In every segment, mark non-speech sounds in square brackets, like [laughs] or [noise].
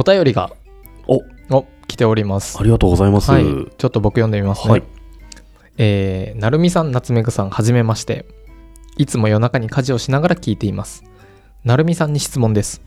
お便りがお。お来ております。ありがとうございます。はい。ちょっと僕読んでみますね、はい。えーなるみさん夏目ぐさんはじめまして。いつも夜中に家事をしながら聞いています。なるみさんに質問です。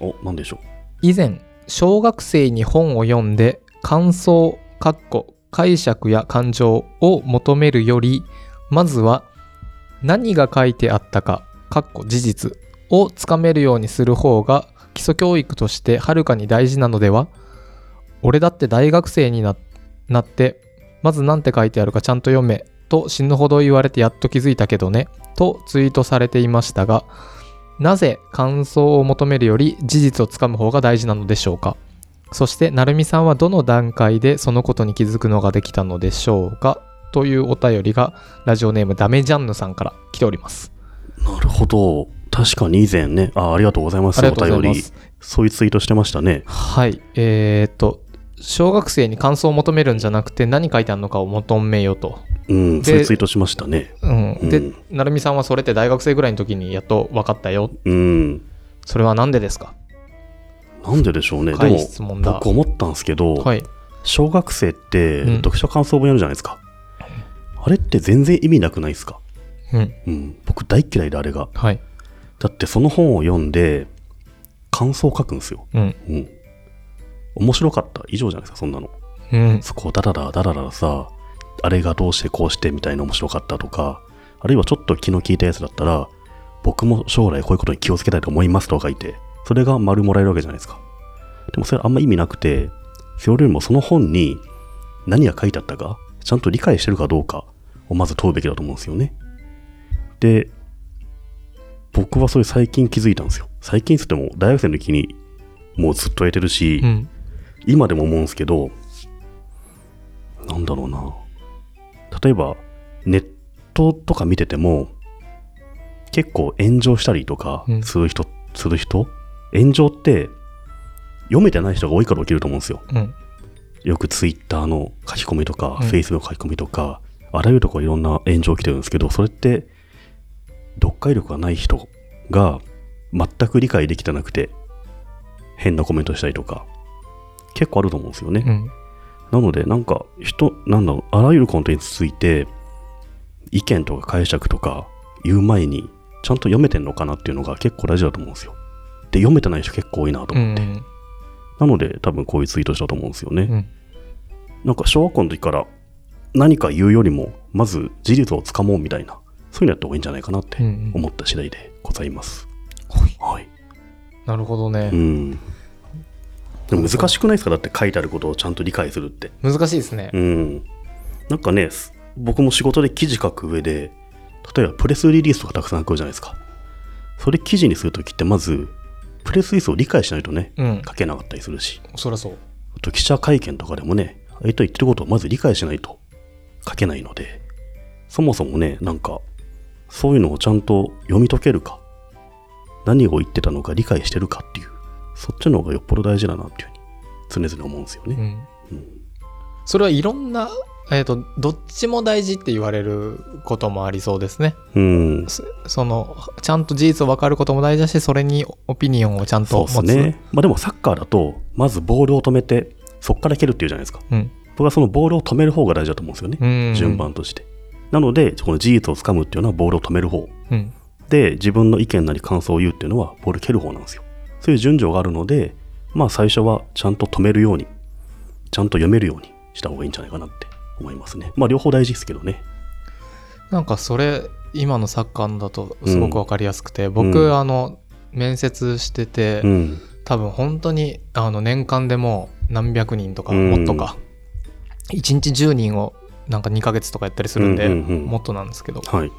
お、なんでしょ以前小学生に本を読んで感想かっこ解釈や感情を求めるよりまずは何が書いてあったかかっこ事実をつかめるようにする方が基礎教育としてはるかに大事なのでは？俺だって大学生になってまず何て書いてあるかちゃんと読めと死ぬほど言われてやっと気づいたけどねとツイートされていましたがなぜ感想を求めるより事実をつかむ方が大事なのでしょうか？そして、なるみさんはどの段階でそのことに気づくのができたのでしょうか？というお便りが、ラジオネームダメジャンヌさんから来ております。なるほど。確かに以前ね、あありがとうございます。お便り。そういうツイートしてましたね。はい。えー、っと、小学生に感想を求めるんじゃなくて何書いてあるのかを求めよと。うん、でそういうツイートしましたね。うん。でうん、なるみさんはそれって大学生ぐらいの時にやっと分かったよ。うん。それは何でですか？なんででしょうね。でも、僕。思ったんですけど、はい。小学生ってうん読書感想文やるじゃないですか。あれって全然意味なくないですか？うん。うん。僕大嫌いであれが。はい。だってその本を読んで、感想を書くんですよ。うん。うん。面白かった以上じゃないですか、そんなの。うん。そこをダラダラダラダラさ、あれがどうしてこうしてみたいな面白かったとか、あるいはちょっと気の利いたやつだったら、僕も将来こういうことに気をつけたいと思いますとか書いて、それが丸もらえるわけじゃないですか。でもそれあんま意味なくて、それよりもその本に何が書いてあったか、ちゃんと理解してるかどうかをまず問うべきだと思うんですよね。で、僕はそれ最近気づいたんですよ。最近っつっても大学生の時にもうずっとやってるし、うん。今でも思うんですけど、なんだろうな。例えば、ネットとか見てても、結構炎上したりとかうんする人、する人？炎上って読めてない人が多いから起きると思うんですよ。うん。よくツイッターの書き込みとか、うんフェイスの書き込みとか、あらゆるところいろんな炎上起きてるんですけど、それって、読解力がない人が全く理解できてなくて、変なコメントしたりとか、結構あると思うんですよね。うん。なので、なんか、人、なんだろう、あらゆるコンテンツについて、意見とか解釈とか言う前に、ちゃんと読めてんのかなっていうのが結構大事だと思うんですよ。で、読めてない人結構多いなとう思って。ん。なので、多分こういうツイートしたと思うんですよね。うん。なんか小学校の時から何か言うよりも、まず事実をつかもうみたいな、そういうのやった方がいいんじゃないかなってうん。思った次第でございます。はい。なるほどねう。ん。でも難しくないですか？だって書いてあることをちゃんと理解するって。難しいですね。うん。なんかね、す僕も仕事で記事書く上で、例えばプレスリリースとかたくさん書くじゃないですか。それ記事にするときってまず、プレスリリースを理解しないとね、うん。書けなかったりするし、そりゃそう。あと記者会見とかでもね、相手言ってることをまず理解しないと書けないので、そもそもね、なんか、そういうのをちゃんと読み解けるか、何を言ってたのか理解してるかっていう、そっちの方がよっぽど大事だなっていうふうに常々思うんですよね。うん。うんそれはいろんな、えっ、と、どっちも大事って言われることもありそうですね。うん。そその、ちゃんと事実を分かることも大事だし、それにオピニオンをちゃんそうと持つ。ですね。まあでもサッカーだと、まずボールを止めて、そこから蹴るっていうじゃないですか。うん。僕はそのボールを止める方が大事だと思うんですよね。うん。順。番として。なので、この事実をつかむっていうのはボールを止める方。うん。で、自分の意見なり感想を言うっていうのはボール蹴る方なんですよ。そういう順序があるので、まあ最初はちゃんと止めるように、ちゃんと読めるようにした方がいいんじゃないかなって思いますね。まあ両方大事ですけどね。なんかそれ、今のサッカーのだとすごく分かりやすくて、僕、うんあの、面接してて、うん。多分本当にあの年間でもう何百人とかうんもっとか、1日10人をなんか2ヶ月とかやったりするんで、もっとなんですけどはい。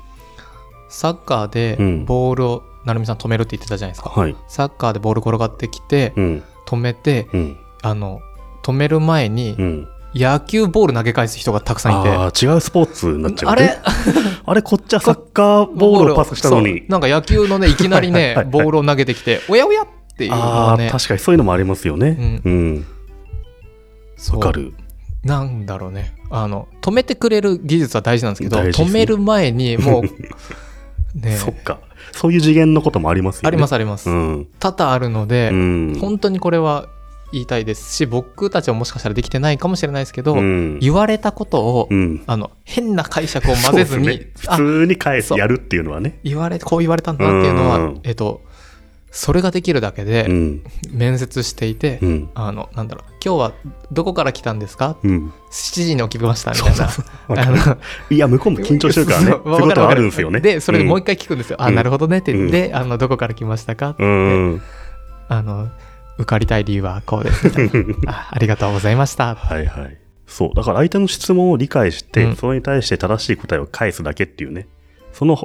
サッカーでうんボールを成美さん止めるって言ってたじゃないですか、はい。サッカーでボール転がってきてうん。止めてうん。あの止める前にうん。野球ボール投げ返す人がたくさんいて、違うスポーツになっちゃう、あれ？[laughs] あれ、こっちはサッカーボールをパスしたのに。なんか野球のねいきなりね [laughs] ボールを投げてきておやおやっていうのね確かにそういうのもありますよね。うん。そうわかる。なんだろうねあの止めてくれる技術は大事なんですけどね止める前に [laughs] もう [laughs] ねそっか。そういう次元のこともありますよね。ありますあります、うん。多々あるので、うん。本当にこれは言いたいですし僕たちはもしかしたらできてないかもしれないですけど、うん。言われたことを、うん。あの変な解釈を混ぜずに、ねあ普通に返す、やるっていうのはね。言われこう言われたんだなっていうのは、うんえっとそれができるだけでうん。面接していて、うん。あのなんだろう今日はどこから来たんですか？うん。7時に起きましたみたいないや、向こうも緊張してるからね。そうことはあるんですよね。でそれでもう一回。回聞くんですよ、あうんなるほどねって、うんであのどこから来ましたか？って、うん。あの受かりたい理由はこうですみたいな [laughs] あありがとうございましたはいはい。そう。だから相手の質問を理解して、うんそれに対して正しい答えを返すだけっていうね。その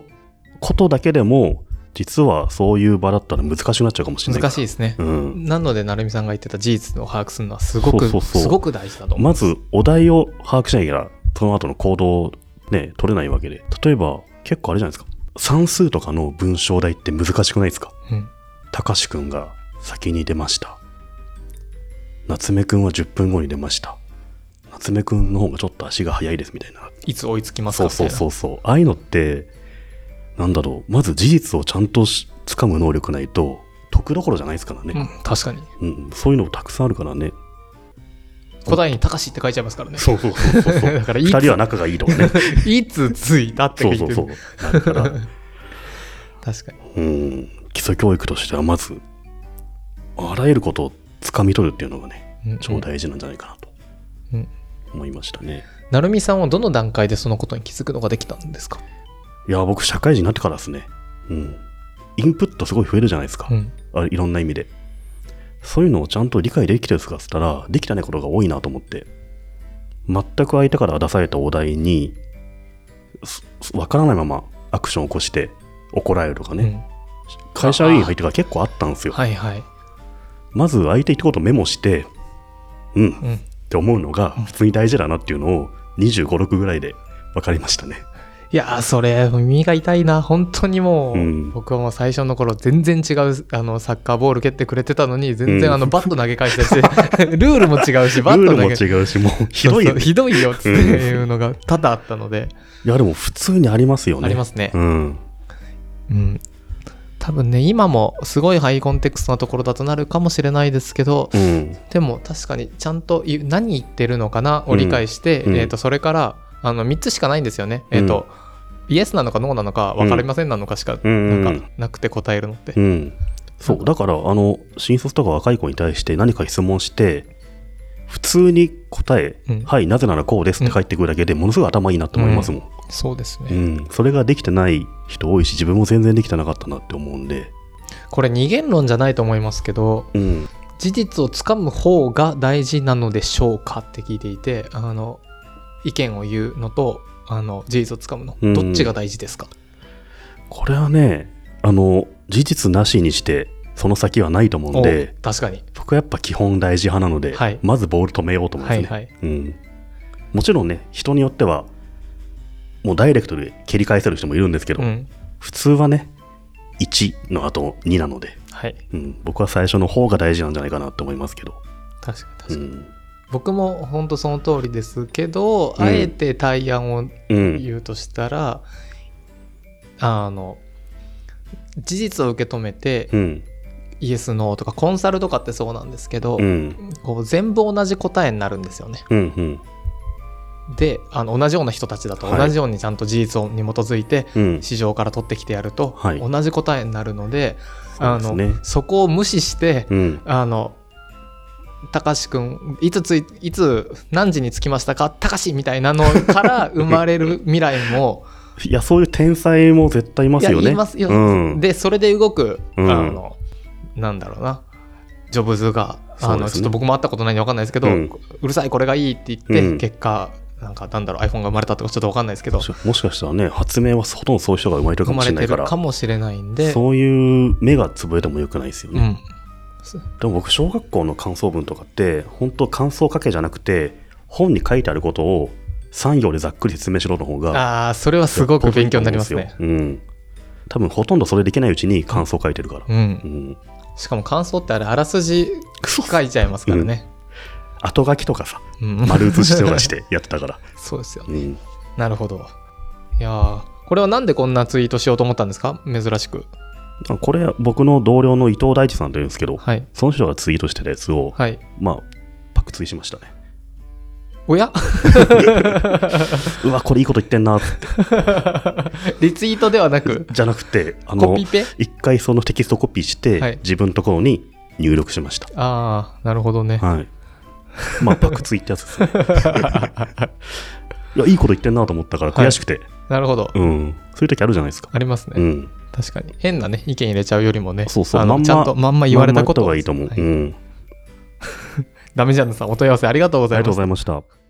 ことだけでも、実はそういう場だったら難しくなっちゃうかもしれない。難しいですね、うん。なので成美さんが言ってた事実を把握するのはすごくすごく大事だとまず、お題を把握しなきゃ、その後の行動をね、取れないわけで。例えば、結構あれじゃないですか。算数とかの文章題って難しくないですかうんたかしくんが先に出ました。夏目くんは10分後に出ました。夏目くんの方がちょっと足が速いですみたいな。いつ追いつきますそうそうそうそう。ああいうのって、なんだろう。まず事実をちゃんとし掴む能力ないと、得どころじゃないですからうね。ん、確かにうん。そういうのたくさんあるからね。答えに「たかし」って書いちゃいますからねそうそうそうそうそう。[laughs] だから人は仲がいいとかね。[laughs] いつ着いたって書そいうてるそうそう。だから、[laughs] 確かにうん。基礎教育としてはまず、あらゆることを掴み取るっていうのがね、うん超大事なんじゃないかなとうん思いましたね。成美さんはどの段階でそのことに気づくのができたんですか、いや、僕、社会人になってからですね。うん。インプットすごい増えるじゃないですか。うんあいろんな意味で。そういうのをちゃんと理解できてるかっつったら、できてないことが多いなと思って。全く相手から出されたお題に、すすわからないままアクションを起こして怒られるとかね。うん会社員入ってから結構あったんですよ。はいはい、まず相手言ったことメモして、うん、っうん、て思うのが普通に大事だなっていうのを25、6ぐらいで分かりましたね。いやーそれ耳が痛いな本当にもう、うん僕はもう最初の頃全然違うあのサッカーボール蹴ってくれてたのに全うん然あのバット投げ返したし、[laughs] ルールも違うしルールもバット投げ違うし、もう [laughs] ひどいよね。ひどいよっていうのが多々あったので、いや、でも普通にありますよね。ありますねうん。うん多分ね今もすごいハイコンテクストなところだとなるかもしれないですけどうん。でも確かにちゃんと何言ってるのかなを理解して、うんえー、とそれからあの3つしかないんですよね。えっ、と、イエスなのかノーなのか分かりませんなのかしかうんなんかなくて答えるのって。うん。そう。だから、あの、新卒とか若い子に対して何か質問して、普通に答え、うんはい、なぜならこうですって返ってくるだけでものすごい頭いいなと思いますもん。そうですね、うん。それができてない人多いし、自分も全然できてなかったなって思うんで。これ二元論じゃないと思いますけどうん。事実をつかむ方が大事なのでしょうかって聞いていてあの意見を言うのとあの事実をつかむのうんどっちが大事ですか、これはね、あの、事実なしにして、その先はないと思うんで、お確かに。僕はやっぱ基本大事派なので、はいまずボール止めようと思いますね。はいはいうん。もちろんね、人によっては、もうダイレクトで蹴り返せる人もいるんですけど、うん普通はね、1の後2なので、はいうん、僕は最初の方が大事なんじゃないかなと思いますけど。確かに確かに、うん。僕も本当その通りですけど、うんあえて対案をうん。言うとしたら、あの事実を受け止めて、うん。イエスノーとかコンサルとかってそうなんですけど、うん。こう全部同じ答えになるんですよね。うん。うん。であの同じような人たちだとはい同じようにちゃんと事実に基づいてうん。市場から取ってきてやるとはい同じ答えになるので、あの。そこを無視して、うん。あのたかしくんいつついいつ何時に着きましたか？たかしみたいなのから [laughs] 生まれる未来もいや、そういう天才も絶対いますよね。いますよ、うん。でそれで動く、うん。あのなんだろうな。ジョブズがあの、ちょっと僕も会ったことないんで分かんないですけど、ううんるさいこれがいいって言って、うん。結果なんかなんだろう iPhone が生まれたとかちょっと分かんないですけどもしかしたらね、発明はほとんどそういう人が生まれてるか生まれてるもしれないから、かもしれないんでそういう目が潰れてもよくないですよね。うんでも僕、小学校の感想文とかって、本当感想書けじゃなくて、本に書いてあることを3行でざっくり説明しろの方が、ああそれはすごく勉強になりますね。うん。多分ほとんどそれできないうちに感想書いてるから。うんう、ん。しかも感想ってあれあらすじ書いちゃいますからね、後書きとかさ、うん丸写しとかしてやってたから。そうですよねうん。なるほどいやーこれはなんでこんなツイートしようと思ったんですか？珍しくあこれ、僕の同僚の伊藤大地さんというんですけど、はい。その人がツイートしてたやつを、はい。まあ、パクツイしましたね。おや？[laughs] うわ、これいいこと言ってんな、つって。[laughs] リツイートではなく、じゃなくて、あの一回そのテキストコピーして、はい自分のところに入力しました。ああ、なるほどね。はい。まあ、パクツイってやつですね。[laughs] いや、いいこと言ってんなと思ったから悔しくて、なるほど。うん。そういう時あるじゃないですか。ありますね。うん。確かに。変なね、意見入れちゃうよりもね、そうそう、あのまちゃんとまんま言われたことがいいと思う。はいうん。ダメジャンヌさん、お問い合わせありがとうごありがとうざいますございました。